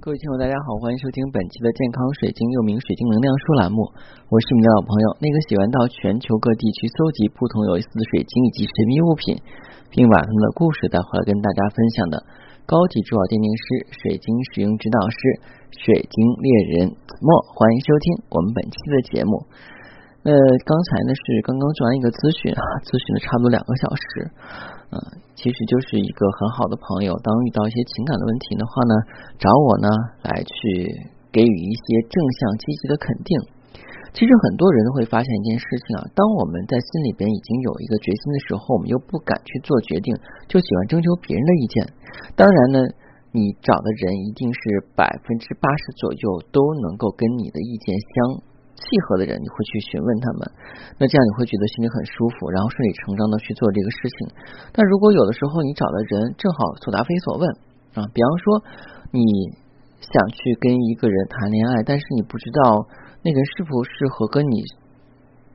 各位听友，大家好，欢迎收听本期的健康水晶，又名水晶能量书栏目。我是你的老朋友，那个喜欢到全球各地去搜集不同有意思的水晶以及神秘物品，并把他们的故事带回来跟大家分享的高级珠宝鉴定师、水晶使用指导师、水晶猎人子墨。欢迎收听我们本期的节目。呃，刚才呢是刚刚做完一个咨询啊，咨询了差不多两个小时，嗯，其实就是一个很好的朋友，当遇到一些情感的问题的话呢，找我呢来去给予一些正向积极的肯定。其实很多人会发现一件事情啊，当我们在心里边已经有一个决心的时候，我们又不敢去做决定，就喜欢征求别人的意见。当然呢，你找的人一定是百分之八十左右都能够跟你的意见相。契合的人，你会去询问他们，那这样你会觉得心里很舒服，然后顺理成章的去做这个事情。但如果有的时候你找的人正好所答非所问啊，比方说你想去跟一个人谈恋爱，但是你不知道那个人是否适合跟你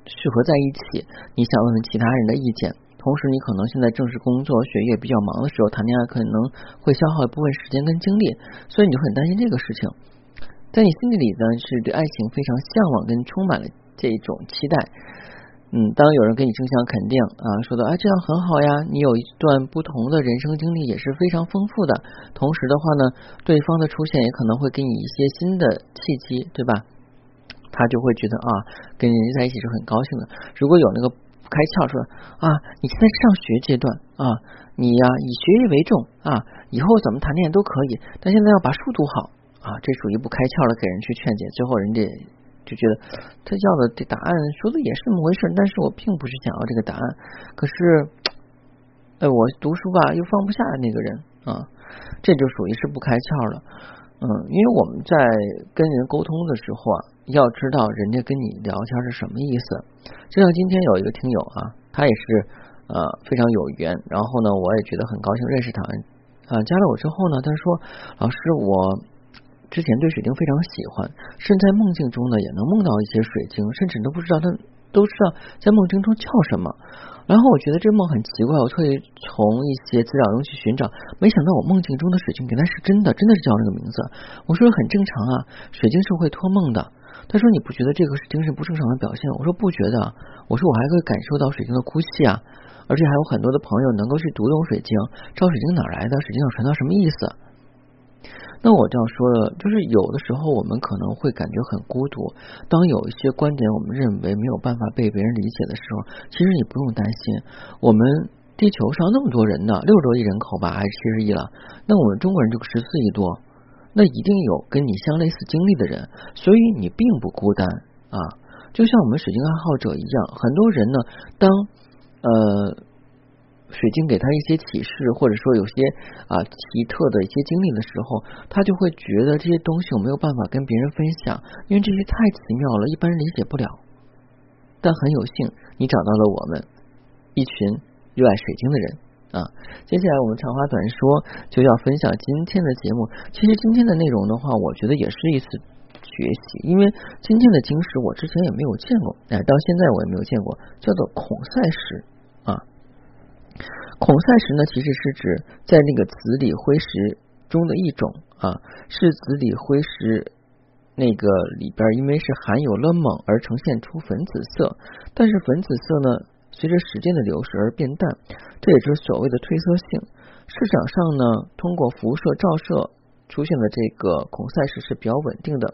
适合在一起，你想问问其他人的意见，同时你可能现在正是工作学业比较忙的时候，谈恋爱可能会消耗一部分时间跟精力，所以你就很担心这个事情。在你心底里呢，是对爱情非常向往跟充满了这种期待。嗯，当有人给你正向肯定啊，说的啊这样很好呀，你有一段不同的人生经历也是非常丰富的。同时的话呢，对方的出现也可能会给你一些新的契机，对吧？他就会觉得啊，跟人家在一起是很高兴的。如果有那个不开窍说啊，你现在上学阶段啊，你呀以学业为重啊，以后怎么谈恋爱都可以，但现在要把书读好。啊，这属于不开窍的，给人去劝解，最后人家就觉得他要的这答案说的也是那么回事，但是我并不是想要这个答案。可是，哎，我读书吧又放不下那个人啊，这就属于是不开窍了。嗯，因为我们在跟人沟通的时候啊，要知道人家跟你聊天是什么意思。就像今天有一个听友啊，他也是呃非常有缘，然后呢，我也觉得很高兴认识他啊，加了我之后呢，他说老师我。之前对水晶非常喜欢，甚至在梦境中呢也能梦到一些水晶，甚至都不知道他都知道在梦境中叫什么。然后我觉得这梦很奇怪，我特意从一些资料中去寻找，没想到我梦境中的水晶原来是真的，真的是叫这个名字。我说很正常啊，水晶是会托梦的。他说你不觉得这个是精神不正常的表现？我说不觉得，我说我还会感受到水晶的哭泣啊，而且还有很多的朋友能够去读懂水晶，知道水晶哪来的，水晶要传达什么意思。那我这样说的，就是有的时候我们可能会感觉很孤独。当有一些观点我们认为没有办法被别人理解的时候，其实你不用担心。我们地球上那么多人呢，六十多亿人口吧，还是七十亿了？那我们中国人就十四亿多，那一定有跟你相类似经历的人，所以你并不孤单啊。就像我们水晶爱好者一样，很多人呢，当呃。水晶给他一些启示，或者说有些啊奇特的一些经历的时候，他就会觉得这些东西我没有办法跟别人分享，因为这些太奇妙了，一般人理解不了。但很有幸，你找到了我们一群热爱水晶的人啊。接下来我们长话短说，就要分享今天的节目。其实今天的内容的话，我觉得也是一次学习，因为今天的晶石我之前也没有见过，哎，到现在我也没有见过，叫做孔塞石。孔塞石呢，其实是指在那个紫锂辉石中的一种啊，是紫锂辉石那个里边，因为是含有了锰而呈现出粉紫色，但是粉紫色呢，随着时间的流逝而变淡，这也就是所谓的褪色性。市场上呢，通过辐射照射。出现的这个孔塞石是比较稳定的。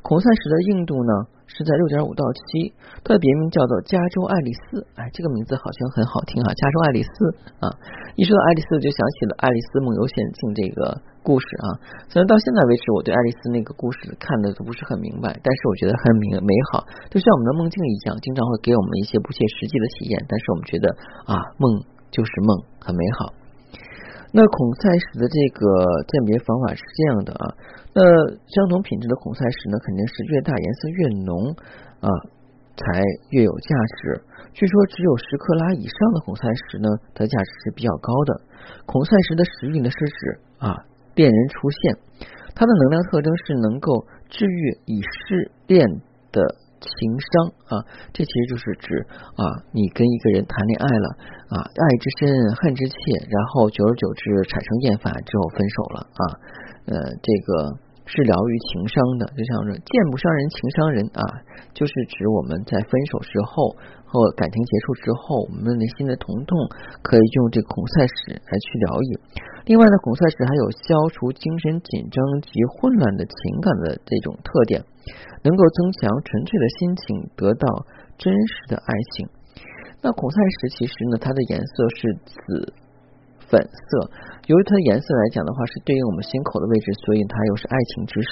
孔塞石的硬度呢是在六点五到七，它的别名叫做加州爱丽丝。哎，这个名字好像很好听啊，加州爱丽丝啊！一说到爱丽丝，就想起了《爱丽丝梦游仙境》这个故事啊。虽然到现在为止，我对爱丽丝那个故事看的都不是很明白，但是我觉得很美美好，就像我们的梦境一样，经常会给我们一些不切实际的体验，但是我们觉得啊，梦就是梦，很美好。那孔塞石的这个鉴别方法是这样的啊，那相同品质的孔塞石呢，肯定是越大颜色越浓啊，才越有价值。据说只有十克拉以上的孔塞石呢，它的价值是比较高的。孔塞石的实力呢是指啊，恋人出现，它的能量特征是能够治愈已失恋的。情商啊，这其实就是指啊，你跟一个人谈恋爱了啊，爱之深，恨之切，然后久而久之产生厌烦之后分手了啊，呃，这个是疗愈情商的，就像说见不伤人，情伤人啊，就是指我们在分手之后或感情结束之后，我们内心的疼痛可以用这个孔塞石来去疗愈。另外呢，孔塞石还有消除精神紧张及混乱的情感的这种特点，能够增强纯粹的心情，得到真实的爱情。那孔塞石其实呢，它的颜色是紫粉色，由于它的颜色来讲的话，是对应我们心口的位置，所以它又是爱情之石。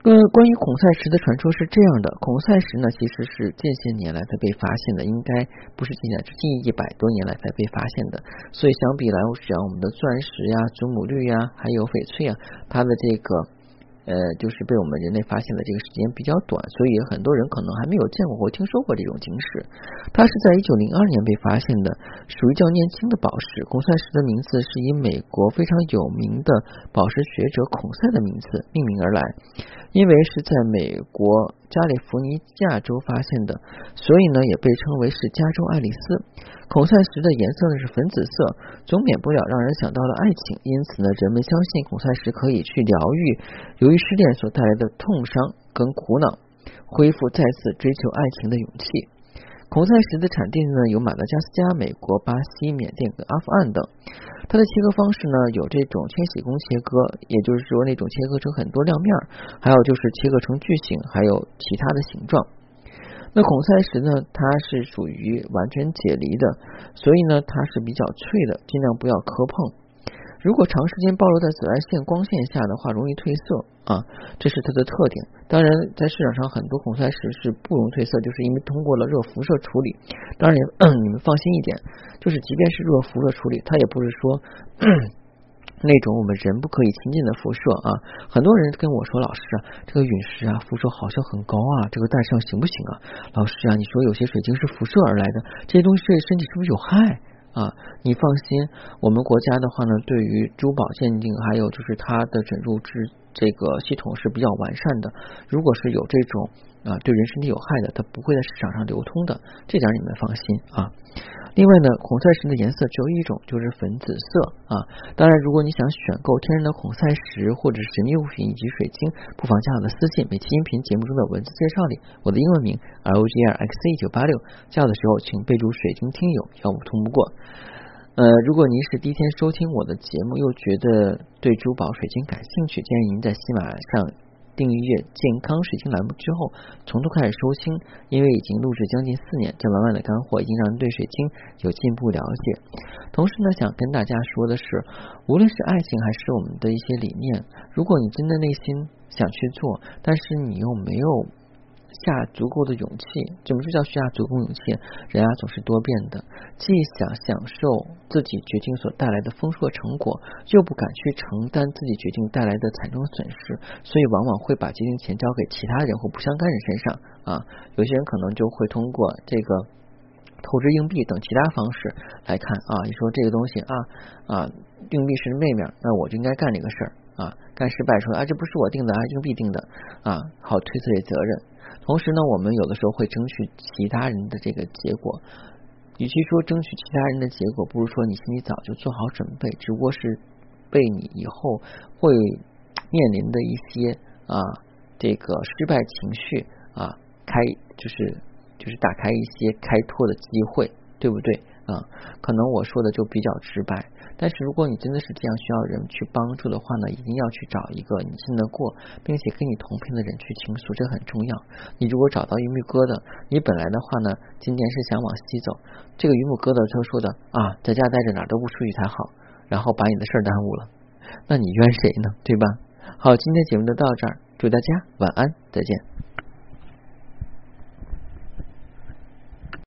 呃，关于孔塞石的传说是这样的，孔塞石呢其实是近些年来才被发现的，应该不是近年，是近一百多年来才被发现的。所以相比来讲，我们的钻石呀、祖母绿呀，还有翡翠啊，它的这个。呃，就是被我们人类发现的这个时间比较短，所以很多人可能还没有见过或听说过这种晶石。它是在一九零二年被发现的，属于较年轻的宝石。孔塞石的名字是以美国非常有名的宝石学者孔塞的名字命名而来，因为是在美国加利福尼亚州发现的，所以呢也被称为是加州爱丽丝。孔塞石的颜色呢是粉紫色，总免不了让人想到了爱情，因此呢，人们相信孔塞石可以去疗愈由于失恋所带来的痛伤跟苦恼，恢复再次追求爱情的勇气。孔塞石的产地呢有马达加斯加、美国、巴西、缅甸跟阿富汗等。它的切割方式呢有这种千禧工切割，也就是说那种切割成很多亮面，还有就是切割成矩形，还有其他的形状。那孔塞石呢？它是属于完全解离的，所以呢，它是比较脆的，尽量不要磕碰。如果长时间暴露在紫外线光线下的话，容易褪色啊，这是它的特点。当然，在市场上很多孔塞石是不容褪色，就是因为通过了热辐射处理。当然，你们放心一点，就是即便是热辐射处理，它也不是说。那种我们人不可以亲近的辐射啊，很多人跟我说，老师啊，这个陨石啊，辐射好像很高啊，这个戴上行不行啊？老师啊，你说有些水晶是辐射而来的，这些东西对身体是不是有害啊？你放心，我们国家的话呢，对于珠宝鉴定，还有就是它的准入制这个系统是比较完善的。如果是有这种啊对人身体有害的，它不会在市场上流通的，这点你们放心啊。另外呢，孔塞石的颜色只有一种，就是粉紫色啊。当然，如果你想选购天然的孔塞石或者神秘物品以及水晶，不妨加我的私信，每期音频节目中的文字介绍里，我的英文名 R O G R X C 九八六，加我的时候请备注水晶听友，要不通不过。呃，如果您是第一天收听我的节目，又觉得对珠宝水晶感兴趣，建议您在喜马上。订阅健康水晶栏目之后，从头开始收听，因为已经录制将近四年，这满满的干货已经让人对水晶有进一步了解。同时呢，想跟大家说的是，无论是爱情还是我们的一些理念，如果你真的内心想去做，但是你又没有。下足够的勇气，怎么就叫下足够勇气？人啊总是多变的，既想享受自己决定所带来的丰硕成果，又不敢去承担自己决定带来的惨重损失，所以往往会把决定权交给其他人或不相干人身上啊。有些人可能就会通过这个投掷硬币等其他方式来看啊，你说这个东西啊啊，硬币是妹妹，那我就应该干这个事儿啊，干失败说啊这不是我定的啊，硬币定的啊，好推卸责任。同时呢，我们有的时候会争取其他人的这个结果，与其说争取其他人的结果，不如说你心里早就做好准备，只不过是被你以后会面临的一些啊这个失败情绪啊开，就是就是打开一些开拓的机会，对不对？啊？可能我说的就比较直白。但是如果你真的是这样需要人去帮助的话呢，一定要去找一个你信得过，并且跟你同频的人去倾诉，这很重要。你如果找到榆木疙瘩，你本来的话呢，今天是想往西走，这个榆木疙瘩他说的啊，在家待着哪都不出去才好，然后把你的事儿耽误了，那你怨谁呢？对吧？好，今天节目就到这儿，祝大家晚安，再见。